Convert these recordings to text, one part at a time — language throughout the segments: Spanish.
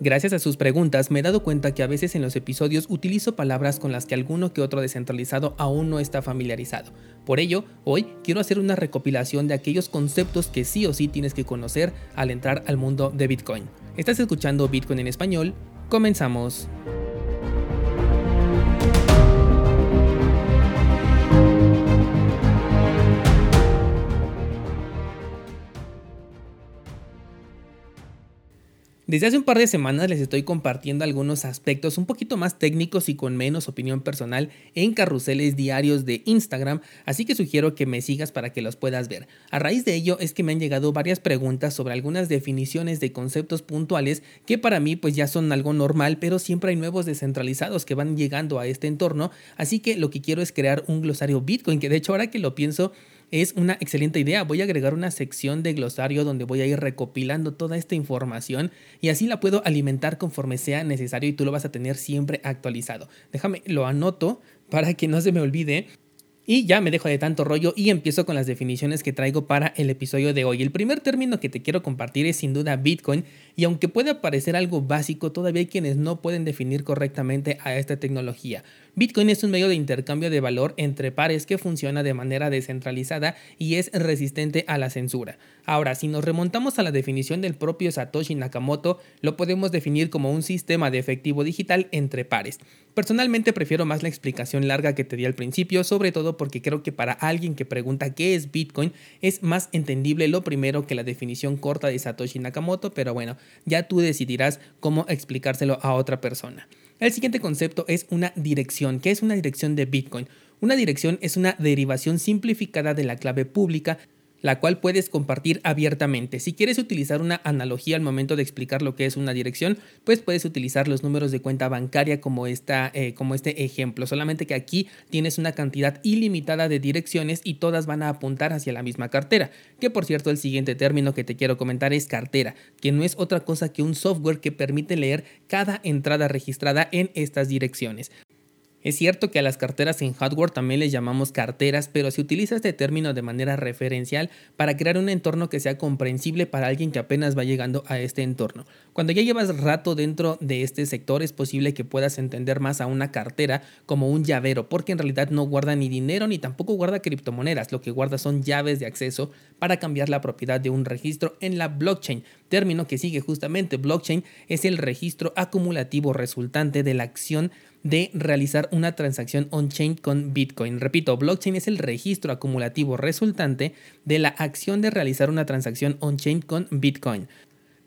Gracias a sus preguntas me he dado cuenta que a veces en los episodios utilizo palabras con las que alguno que otro descentralizado aún no está familiarizado. Por ello, hoy quiero hacer una recopilación de aquellos conceptos que sí o sí tienes que conocer al entrar al mundo de Bitcoin. Estás escuchando Bitcoin en español, comenzamos. Desde hace un par de semanas les estoy compartiendo algunos aspectos un poquito más técnicos y con menos opinión personal en carruseles diarios de Instagram, así que sugiero que me sigas para que los puedas ver. A raíz de ello es que me han llegado varias preguntas sobre algunas definiciones de conceptos puntuales que para mí pues ya son algo normal, pero siempre hay nuevos descentralizados que van llegando a este entorno, así que lo que quiero es crear un glosario Bitcoin, que de hecho ahora que lo pienso es una excelente idea. Voy a agregar una sección de glosario donde voy a ir recopilando toda esta información y así la puedo alimentar conforme sea necesario y tú lo vas a tener siempre actualizado. Déjame, lo anoto para que no se me olvide. Y ya me dejo de tanto rollo y empiezo con las definiciones que traigo para el episodio de hoy. El primer término que te quiero compartir es sin duda Bitcoin y aunque puede parecer algo básico, todavía hay quienes no pueden definir correctamente a esta tecnología. Bitcoin es un medio de intercambio de valor entre pares que funciona de manera descentralizada y es resistente a la censura. Ahora, si nos remontamos a la definición del propio Satoshi Nakamoto, lo podemos definir como un sistema de efectivo digital entre pares. Personalmente prefiero más la explicación larga que te di al principio, sobre todo porque creo que para alguien que pregunta qué es Bitcoin es más entendible lo primero que la definición corta de Satoshi Nakamoto, pero bueno, ya tú decidirás cómo explicárselo a otra persona. El siguiente concepto es una dirección. ¿Qué es una dirección de Bitcoin? Una dirección es una derivación simplificada de la clave pública la cual puedes compartir abiertamente. Si quieres utilizar una analogía al momento de explicar lo que es una dirección, pues puedes utilizar los números de cuenta bancaria como, esta, eh, como este ejemplo, solamente que aquí tienes una cantidad ilimitada de direcciones y todas van a apuntar hacia la misma cartera, que por cierto el siguiente término que te quiero comentar es cartera, que no es otra cosa que un software que permite leer cada entrada registrada en estas direcciones. Es cierto que a las carteras en hardware también les llamamos carteras, pero se utiliza este término de manera referencial para crear un entorno que sea comprensible para alguien que apenas va llegando a este entorno. Cuando ya llevas rato dentro de este sector es posible que puedas entender más a una cartera como un llavero, porque en realidad no guarda ni dinero ni tampoco guarda criptomonedas, lo que guarda son llaves de acceso para cambiar la propiedad de un registro en la blockchain, término que sigue justamente blockchain es el registro acumulativo resultante de la acción de realizar una transacción on-chain con Bitcoin. Repito, blockchain es el registro acumulativo resultante de la acción de realizar una transacción on-chain con Bitcoin.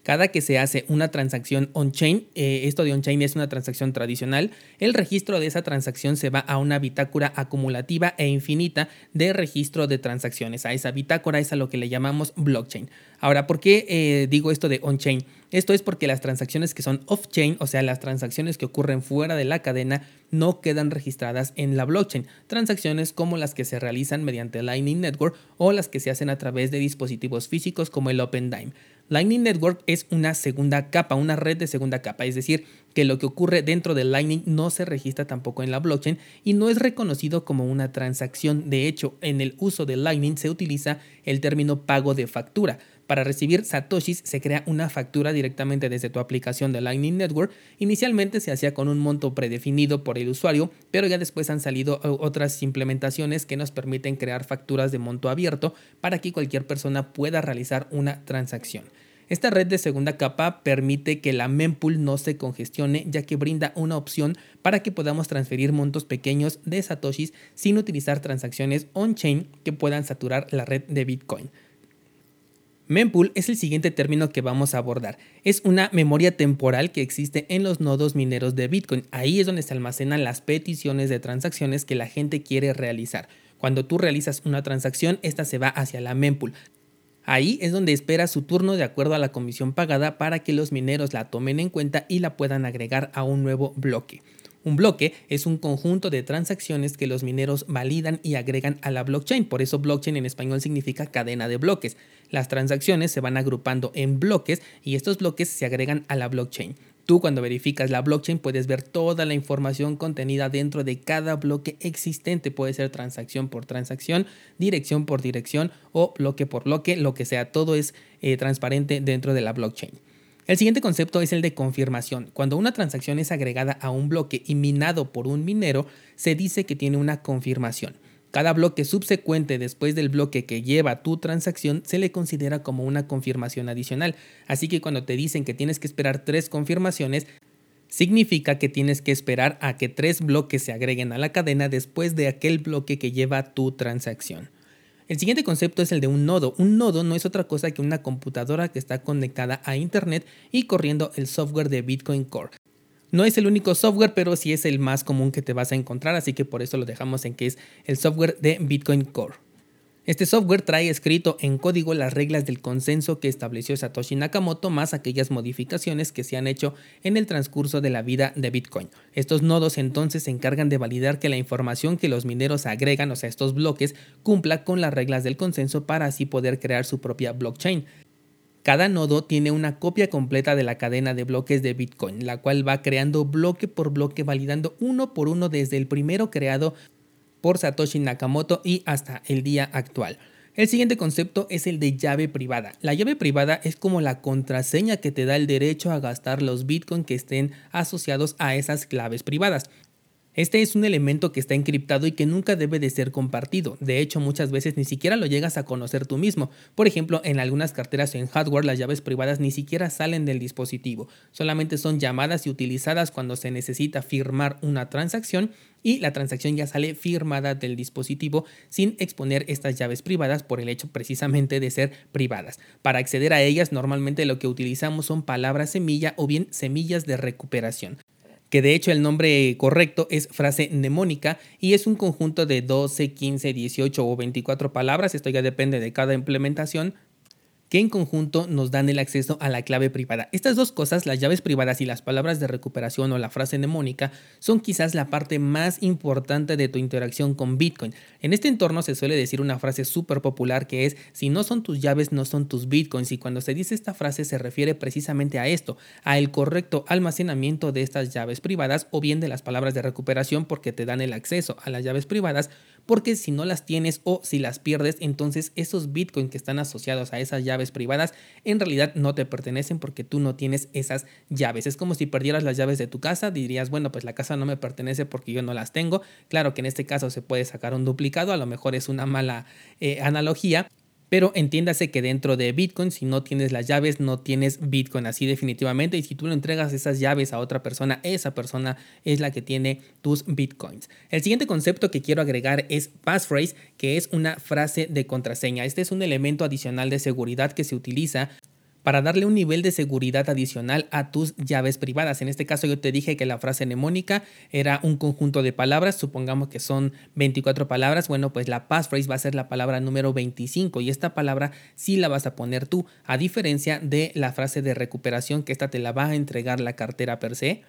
Cada que se hace una transacción on-chain, eh, esto de on-chain es una transacción tradicional, el registro de esa transacción se va a una bitácora acumulativa e infinita de registro de transacciones. A esa bitácora es a lo que le llamamos blockchain. Ahora, ¿por qué eh, digo esto de on-chain? Esto es porque las transacciones que son off-chain, o sea, las transacciones que ocurren fuera de la cadena, no quedan registradas en la blockchain. Transacciones como las que se realizan mediante Lightning Network o las que se hacen a través de dispositivos físicos como el OpenDime. Lightning Network es una segunda capa, una red de segunda capa, es decir, que lo que ocurre dentro de Lightning no se registra tampoco en la blockchain y no es reconocido como una transacción. De hecho, en el uso de Lightning se utiliza el término pago de factura. Para recibir satoshis se crea una factura directamente desde tu aplicación de Lightning Network. Inicialmente se hacía con un monto predefinido por el usuario, pero ya después han salido eh, otras implementaciones que nos permiten crear facturas de monto abierto para que cualquier persona pueda realizar una transacción. Esta red de segunda capa permite que la mempool no se congestione ya que brinda una opción para que podamos transferir montos pequeños de satoshis sin utilizar transacciones on-chain que puedan saturar la red de Bitcoin. Mempool es el siguiente término que vamos a abordar. Es una memoria temporal que existe en los nodos mineros de Bitcoin. Ahí es donde se almacenan las peticiones de transacciones que la gente quiere realizar. Cuando tú realizas una transacción, esta se va hacia la mempool. Ahí es donde espera su turno de acuerdo a la comisión pagada para que los mineros la tomen en cuenta y la puedan agregar a un nuevo bloque. Un bloque es un conjunto de transacciones que los mineros validan y agregan a la blockchain. Por eso blockchain en español significa cadena de bloques. Las transacciones se van agrupando en bloques y estos bloques se agregan a la blockchain. Tú cuando verificas la blockchain puedes ver toda la información contenida dentro de cada bloque existente. Puede ser transacción por transacción, dirección por dirección o bloque por bloque, lo que sea. Todo es eh, transparente dentro de la blockchain. El siguiente concepto es el de confirmación. Cuando una transacción es agregada a un bloque y minado por un minero, se dice que tiene una confirmación. Cada bloque subsecuente después del bloque que lleva tu transacción se le considera como una confirmación adicional. Así que cuando te dicen que tienes que esperar tres confirmaciones, significa que tienes que esperar a que tres bloques se agreguen a la cadena después de aquel bloque que lleva tu transacción. El siguiente concepto es el de un nodo. Un nodo no es otra cosa que una computadora que está conectada a Internet y corriendo el software de Bitcoin Core. No es el único software, pero sí es el más común que te vas a encontrar, así que por eso lo dejamos en que es el software de Bitcoin Core. Este software trae escrito en código las reglas del consenso que estableció Satoshi Nakamoto más aquellas modificaciones que se han hecho en el transcurso de la vida de Bitcoin. Estos nodos entonces se encargan de validar que la información que los mineros agregan, o sea, estos bloques, cumpla con las reglas del consenso para así poder crear su propia blockchain. Cada nodo tiene una copia completa de la cadena de bloques de Bitcoin, la cual va creando bloque por bloque, validando uno por uno desde el primero creado por Satoshi Nakamoto y hasta el día actual. El siguiente concepto es el de llave privada. La llave privada es como la contraseña que te da el derecho a gastar los bitcoins que estén asociados a esas claves privadas. Este es un elemento que está encriptado y que nunca debe de ser compartido. De hecho, muchas veces ni siquiera lo llegas a conocer tú mismo. Por ejemplo, en algunas carteras o en hardware las llaves privadas ni siquiera salen del dispositivo. Solamente son llamadas y utilizadas cuando se necesita firmar una transacción y la transacción ya sale firmada del dispositivo sin exponer estas llaves privadas por el hecho precisamente de ser privadas. Para acceder a ellas normalmente lo que utilizamos son palabras semilla o bien semillas de recuperación que de hecho el nombre correcto es frase mnemónica y es un conjunto de 12, 15, 18 o 24 palabras, esto ya depende de cada implementación, que en conjunto nos dan el acceso a la clave privada. Estas dos cosas, las llaves privadas y las palabras de recuperación o la frase mnemónica, son quizás la parte más importante de tu interacción con Bitcoin. En este entorno se suele decir una frase súper popular que es, si no son tus llaves, no son tus Bitcoins. Y cuando se dice esta frase se refiere precisamente a esto, a el correcto almacenamiento de estas llaves privadas o bien de las palabras de recuperación porque te dan el acceso a las llaves privadas, porque si no las tienes o si las pierdes, entonces esos Bitcoin que están asociados a esas llaves privadas en realidad no te pertenecen porque tú no tienes esas llaves. Es como si perdieras las llaves de tu casa, dirías, bueno, pues la casa no me pertenece porque yo no las tengo. Claro que en este caso se puede sacar un duplicado, a lo mejor es una mala eh, analogía, pero entiéndase que dentro de Bitcoin, si no tienes las llaves, no tienes Bitcoin así definitivamente. Y si tú le entregas esas llaves a otra persona, esa persona es la que tiene tus Bitcoins. El siguiente concepto que quiero agregar es passphrase, que es una frase de contraseña. Este es un elemento adicional de seguridad que se utiliza para darle un nivel de seguridad adicional a tus llaves privadas. En este caso yo te dije que la frase mnemónica era un conjunto de palabras, supongamos que son 24 palabras, bueno, pues la passphrase va a ser la palabra número 25 y esta palabra sí la vas a poner tú, a diferencia de la frase de recuperación que esta te la va a entregar la cartera per se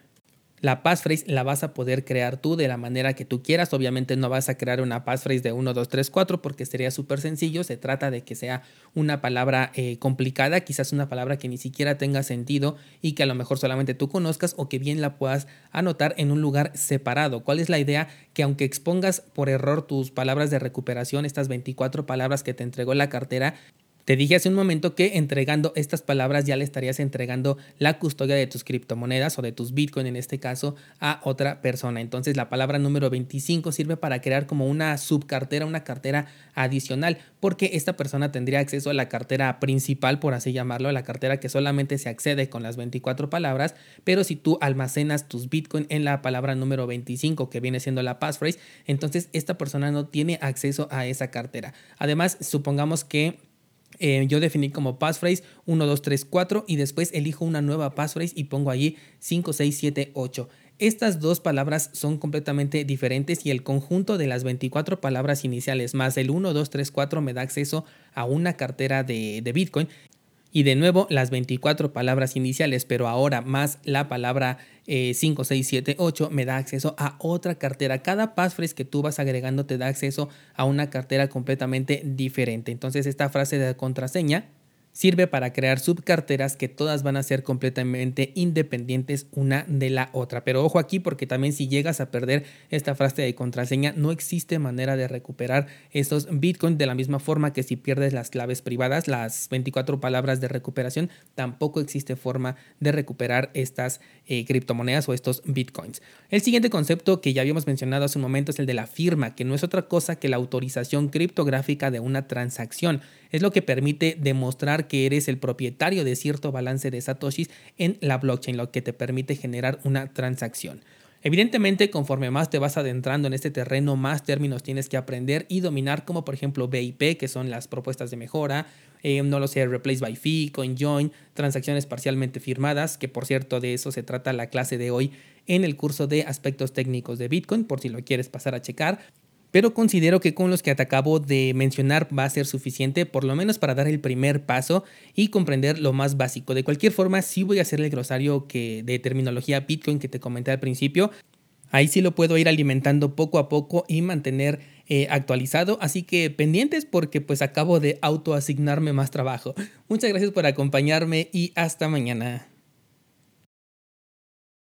la passphrase la vas a poder crear tú de la manera que tú quieras. Obviamente no vas a crear una passphrase de 1, 2, 3, 4 porque sería súper sencillo. Se trata de que sea una palabra eh, complicada, quizás una palabra que ni siquiera tenga sentido y que a lo mejor solamente tú conozcas o que bien la puedas anotar en un lugar separado. ¿Cuál es la idea? Que aunque expongas por error tus palabras de recuperación, estas 24 palabras que te entregó la cartera, te dije hace un momento que entregando estas palabras ya le estarías entregando la custodia de tus criptomonedas o de tus Bitcoin en este caso a otra persona. Entonces la palabra número 25 sirve para crear como una subcartera, una cartera adicional, porque esta persona tendría acceso a la cartera principal, por así llamarlo, a la cartera que solamente se accede con las 24 palabras, pero si tú almacenas tus Bitcoin en la palabra número 25 que viene siendo la passphrase, entonces esta persona no tiene acceso a esa cartera. Además, supongamos que eh, yo definí como passphrase 1, 2, 3, 4 y después elijo una nueva passphrase y pongo allí 5, 6, 7, 8. Estas dos palabras son completamente diferentes y el conjunto de las 24 palabras iniciales más el 1, 2, 3, 4 me da acceso a una cartera de, de Bitcoin y de nuevo las 24 palabras iniciales, pero ahora más la palabra 5, 6, 7, 8 me da acceso a otra cartera. Cada passphrase que tú vas agregando te da acceso a una cartera completamente diferente. Entonces esta frase de contraseña sirve para crear subcarteras que todas van a ser completamente independientes una de la otra. Pero ojo aquí porque también si llegas a perder esta frase de contraseña, no existe manera de recuperar esos bitcoins de la misma forma que si pierdes las claves privadas, las 24 palabras de recuperación, tampoco existe forma de recuperar estas eh, criptomonedas o estos bitcoins. El siguiente concepto que ya habíamos mencionado hace un momento es el de la firma, que no es otra cosa que la autorización criptográfica de una transacción. Es lo que permite demostrar que eres el propietario de cierto balance de satoshis en la blockchain, lo que te permite generar una transacción. Evidentemente, conforme más te vas adentrando en este terreno, más términos tienes que aprender y dominar, como por ejemplo BIP, que son las propuestas de mejora, eh, no lo sé, Replace by Fee, CoinJoin, transacciones parcialmente firmadas, que por cierto de eso se trata la clase de hoy en el curso de aspectos técnicos de Bitcoin, por si lo quieres pasar a checar pero considero que con los que te acabo de mencionar va a ser suficiente, por lo menos para dar el primer paso y comprender lo más básico. De cualquier forma, sí voy a hacer el glosario que, de terminología Bitcoin que te comenté al principio. Ahí sí lo puedo ir alimentando poco a poco y mantener eh, actualizado. Así que pendientes porque pues acabo de autoasignarme más trabajo. Muchas gracias por acompañarme y hasta mañana.